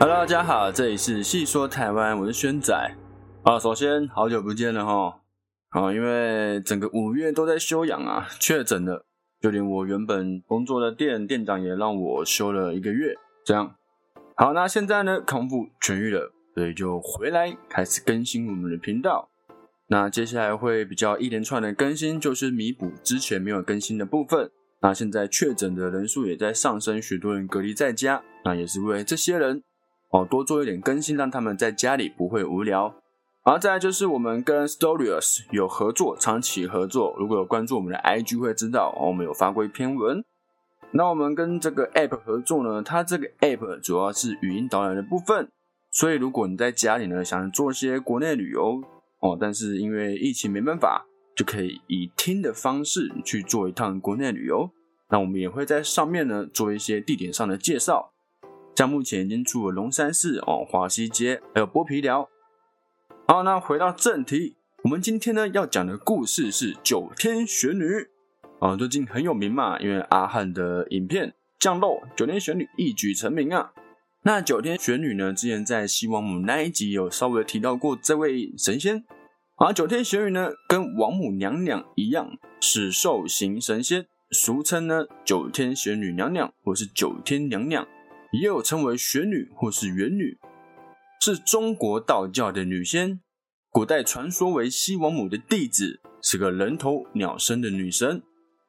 Hello，大家好，这里是细说台湾，我是轩仔啊。首先，好久不见了哈。啊，因为整个五月都在休养啊，确诊了，就连我原本工作的店店长也让我休了一个月。这样，好，那现在呢，康复痊愈了，所以就回来开始更新我们的频道。那接下来会比较一连串的更新，就是弥补之前没有更新的部分。那现在确诊的人数也在上升，许多人隔离在家，那也是为这些人哦多做一点更新，让他们在家里不会无聊。好，再来就是我们跟 Stories 有合作，长期合作。如果有关注我们的 IG 会知道，我们有发过一篇文。那我们跟这个 App 合作呢，它这个 App 主要是语音导览的部分。所以如果你在家里呢，想做些国内旅游哦，但是因为疫情没办法，就可以以听的方式去做一趟国内旅游。那我们也会在上面呢做一些地点上的介绍。像目前已经出了龙山寺哦、华西街，还有剥皮寮。好，那回到正题，我们今天呢要讲的故事是九天玄女啊，最近很有名嘛，因为阿汉的影片降落，九天玄女一举成名啊。那九天玄女呢，之前在西王母那一集有稍微提到过这位神仙。而九天玄女呢，跟王母娘娘一样，是寿星神仙，俗称呢九天玄女娘娘或是九天娘娘，也有称为玄女或是元女。是中国道教的女仙，古代传说为西王母的弟子，是个人头鸟身的女神。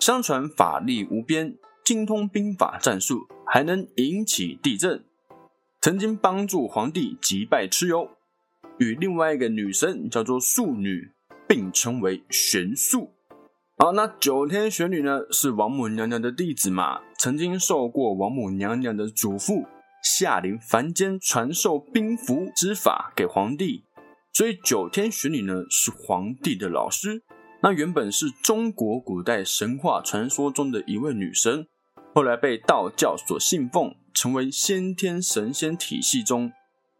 相传法力无边，精通兵法战术，还能引起地震。曾经帮助皇帝击败蚩尤，与另外一个女神叫做素女，并称为玄素。好，那九天玄女呢，是王母娘娘的弟子嘛？曾经受过王母娘娘的嘱咐。下临凡间传授兵符之法给皇帝，所以九天玄女呢是皇帝的老师。那原本是中国古代神话传说中的一位女神，后来被道教所信奉，成为先天神仙体系中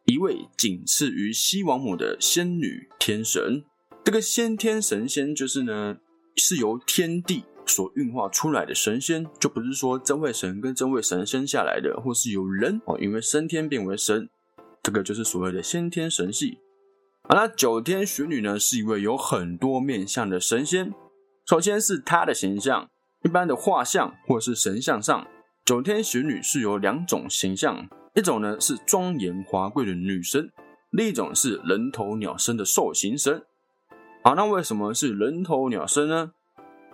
一位仅次于西王母的仙女天神。这个先天神仙就是呢，是由天地。所运化出来的神仙，就不是说真位神跟真位神生下来的，或是有人哦，因为升天变为神，这个就是所谓的先天神系。啊，那九天玄女呢，是一位有很多面相的神仙。首先是她的形象，一般的画像或是神像上，九天玄女是有两种形象，一种呢是庄严华贵的女神，另一种是人头鸟身的兽形神。好，那为什么是人头鸟身呢？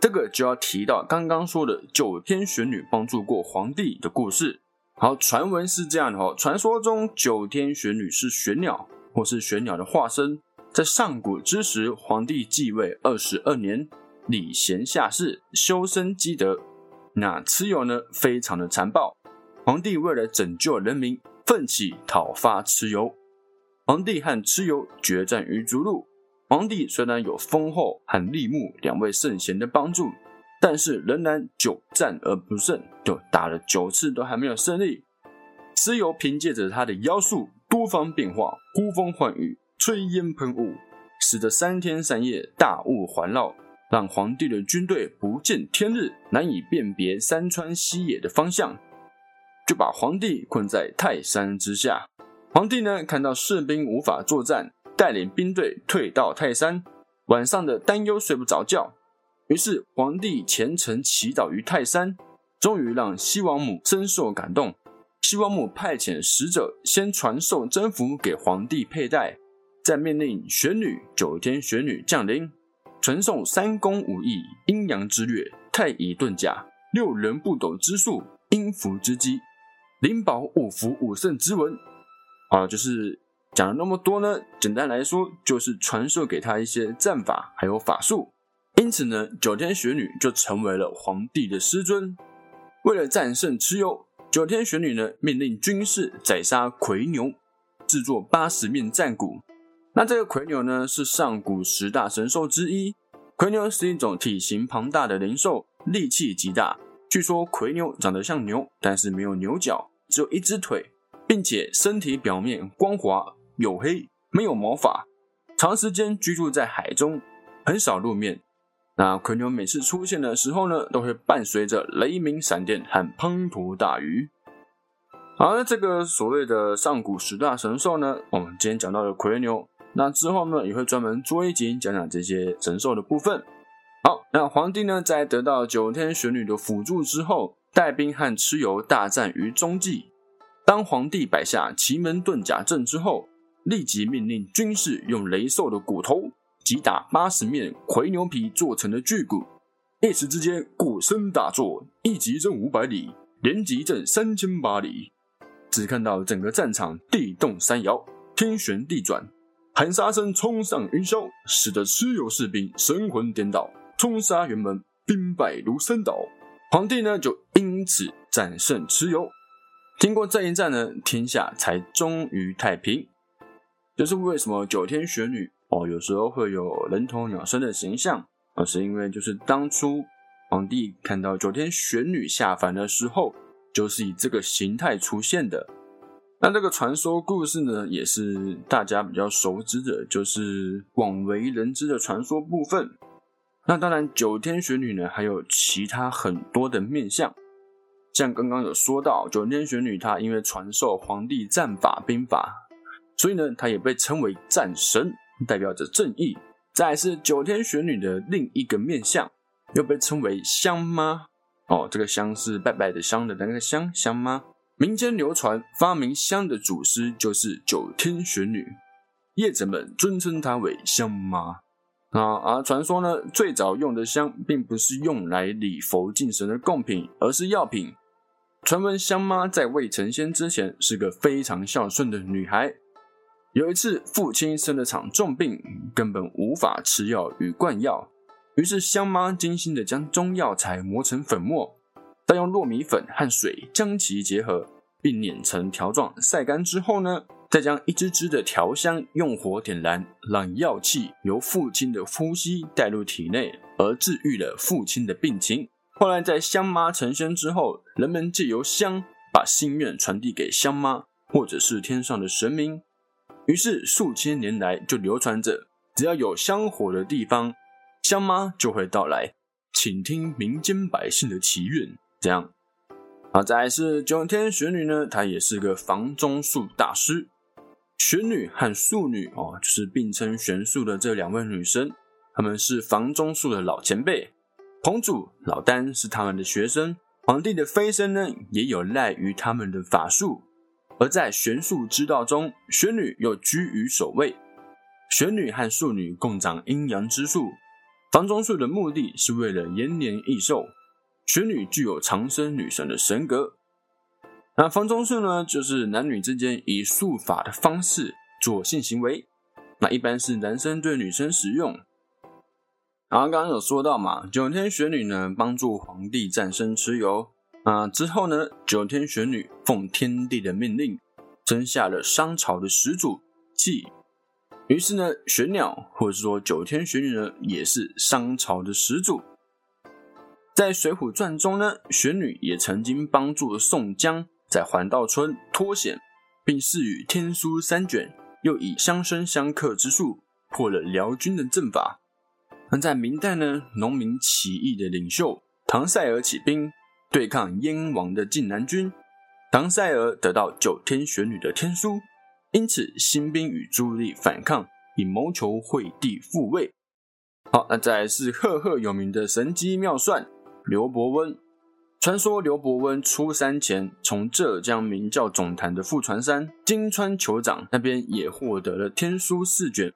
这个就要提到刚刚说的九天玄女帮助过皇帝的故事。好，传闻是这样的哦，传说中九天玄女是玄鸟，或是玄鸟的化身。在上古之时，皇帝继位二十二年，礼贤下士，修身积德。那蚩尤呢，非常的残暴。皇帝为了拯救人民，奋起讨伐蚩尤。皇帝和蚩尤决战于逐鹿。皇帝虽然有封后和立木两位圣贤的帮助，但是仍然久战而不胜，就打了九次都还没有胜利。蚩尤凭借着他的妖术，多方变化，呼风唤雨，吹烟喷雾，使得三天三夜大雾环绕，让皇帝的军队不见天日，难以辨别山川西野的方向，就把皇帝困在泰山之下。皇帝呢，看到士兵无法作战。带领兵队退到泰山，晚上的担忧睡不着觉。于是皇帝虔诚祈祷于泰山，终于让西王母深受感动。西王母派遣使者先传授征服给皇帝佩戴，再命令玄女九天玄女降临，传授三公五艺、阴阳之略、太乙遁甲、六人不斗之术、阴符之机、灵宝五符五圣之文。啊，就是。讲了那么多呢，简单来说就是传授给他一些战法还有法术，因此呢，九天玄女就成为了皇帝的师尊。为了战胜蚩尤，九天玄女呢命令军士宰杀魁牛，制作八十面战鼓。那这个魁牛呢是上古十大神兽之一，魁牛是一种体型庞大的灵兽，力气极大。据说魁牛长得像牛，但是没有牛角，只有一只腿，并且身体表面光滑。黝黑，没有毛发，长时间居住在海中，很少露面。那魁牛每次出现的时候呢，都会伴随着雷鸣、闪电和滂沱大雨。而，这个所谓的上古十大神兽呢，我们今天讲到了魁牛，那之后呢也会专门做一集讲讲这些神兽的部分。好，那皇帝呢在得到九天玄女的辅助之后，带兵和蚩尤大战于中继。当皇帝摆下奇门遁甲阵之后，立即命令军士用雷兽的骨头击打八十面魁牛皮做成的巨鼓，一时之间鼓声大作，一击震五百里，连击震三千八里。只看到整个战场地动山摇，天旋地转，喊杀声冲上云霄，使得蚩尤士兵神魂颠倒，冲杀辕门，兵败如山倒。皇帝呢就因此战胜蚩尤。经过这一战呢，天下才终于太平。就是为什么九天玄女哦，有时候会有人头鸟身的形象，而是因为就是当初皇帝看到九天玄女下凡的时候。就是以这个形态出现的。那这个传说故事呢，也是大家比较熟知的，就是广为人知的传说部分。那当然，九天玄女呢，还有其他很多的面相。像刚刚有说到，九天玄女她因为传授皇帝战法兵法，所以呢，她也被称为战神，代表着正义。再是九天玄女的另一个面相，又被称为香妈。哦，这个香是拜拜的香的那个香香妈？民间流传发明香的祖师就是九天玄女，业者们尊称她为香妈。啊，而传说呢，最早用的香并不是用来礼佛敬神的贡品，而是药品。传闻香妈在未成仙之前是个非常孝顺的女孩。有一次，父亲生了场重病，根本无法吃药与灌药。于是香妈精心的将中药材磨成粉末，再用糯米粉和水将其结合，并碾成条状，晒干之后呢，再将一支支的调香用火点燃，让药气由父亲的呼吸带入体内，而治愈了父亲的病情。后来在香妈成仙之后，人们借由香把心愿传递给香妈，或者是天上的神明。于是数千年来就流传着，只要有香火的地方。香妈就会到来，请听民间百姓的祈愿。这样，好，再来是九天玄女呢，她也是个房中术大师。玄女和素女哦，就是并称玄术的这两位女神，她们是房中术的老前辈。彭祖、老丹是他们的学生，皇帝的飞升呢，也有赖于他们的法术。而在玄术之道中，玄女又居于首位。玄女和素女共掌阴阳之术。房中术的目的是为了延年益寿，玄女具有长生女神的神格。那房中术呢，就是男女之间以术法的方式做性行为。那一般是男生对女生使用。然后刚刚有说到嘛，九天玄女呢帮助皇帝战胜蚩尤。啊之后呢，九天玄女奉天帝的命令，生下了商朝的始祖稷。于是呢，玄鸟或者说九天玄女呢，也是商朝的始祖。在《水浒传》中呢，玄女也曾经帮助宋江在环道村脱险，并赐予天书三卷，又以相生相克之术破了辽军的阵法。那在明代呢，农民起义的领袖唐赛尔起兵对抗燕王的晋南军，唐赛尔得到九天玄女的天书。因此，新兵与朱棣反抗，以谋求惠帝复位。好，那再来是赫赫有名的神机妙算刘伯温。传说刘伯温出山前，从浙江名叫总坛的富传山金川酋长那边也获得了天书四卷。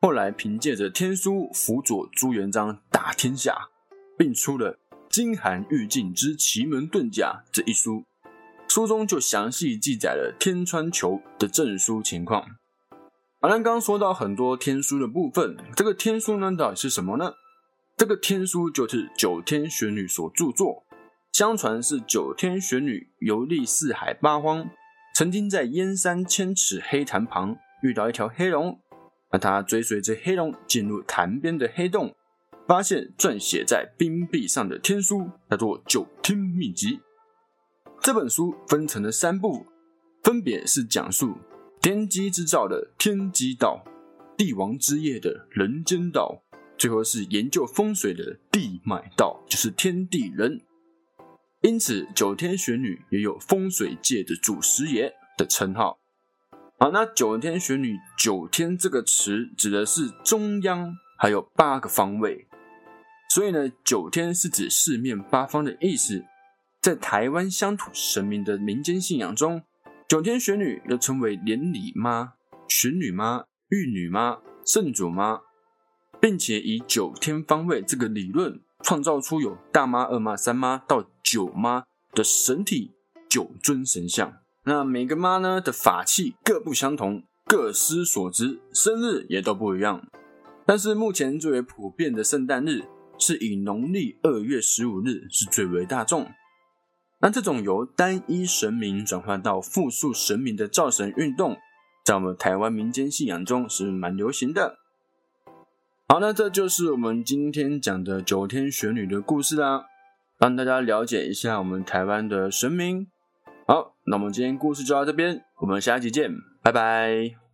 后来凭借着天书辅佐朱元璋打天下，并出了《金寒玉镜之奇门遁甲》这一书。书中就详细记载了天川球的证书情况。好，那刚刚说到很多天书的部分，这个天书呢到底是什么呢？这个天书就是九天玄女所著作。相传是九天玄女游历四海八荒，曾经在燕山千尺黑潭旁遇到一条黑龙，那她追随着黑龙进入潭边的黑洞，发现撰写在冰壁上的天书，叫做《九天秘籍》。这本书分成了三部，分别是讲述天机之造的天机道、帝王之业的人间道，最后是研究风水的地脉道，就是天地人。因此九天玄女也有风水界的祖师爷的称号。好，那九天玄女“九天”这个词指的是中央还有八个方位，所以呢，九天是指四面八方的意思。在台湾乡土神明的民间信仰中，九天玄女又称为连理妈、玄女妈、玉女妈、圣主妈，并且以九天方位这个理论，创造出有大妈、二妈、三妈到九妈的神体九尊神像。那每个妈呢的法器各不相同，各司所职，生日也都不一样。但是目前最为普遍的圣诞日，是以农历二月十五日是最为大众。那这种由单一神明转换到复数神明的造神运动，在我们台湾民间信仰中是蛮流行的。好，那这就是我们今天讲的九天玄女的故事啦，让大家了解一下我们台湾的神明。好，那我们今天故事就到这边，我们下一集见，拜拜。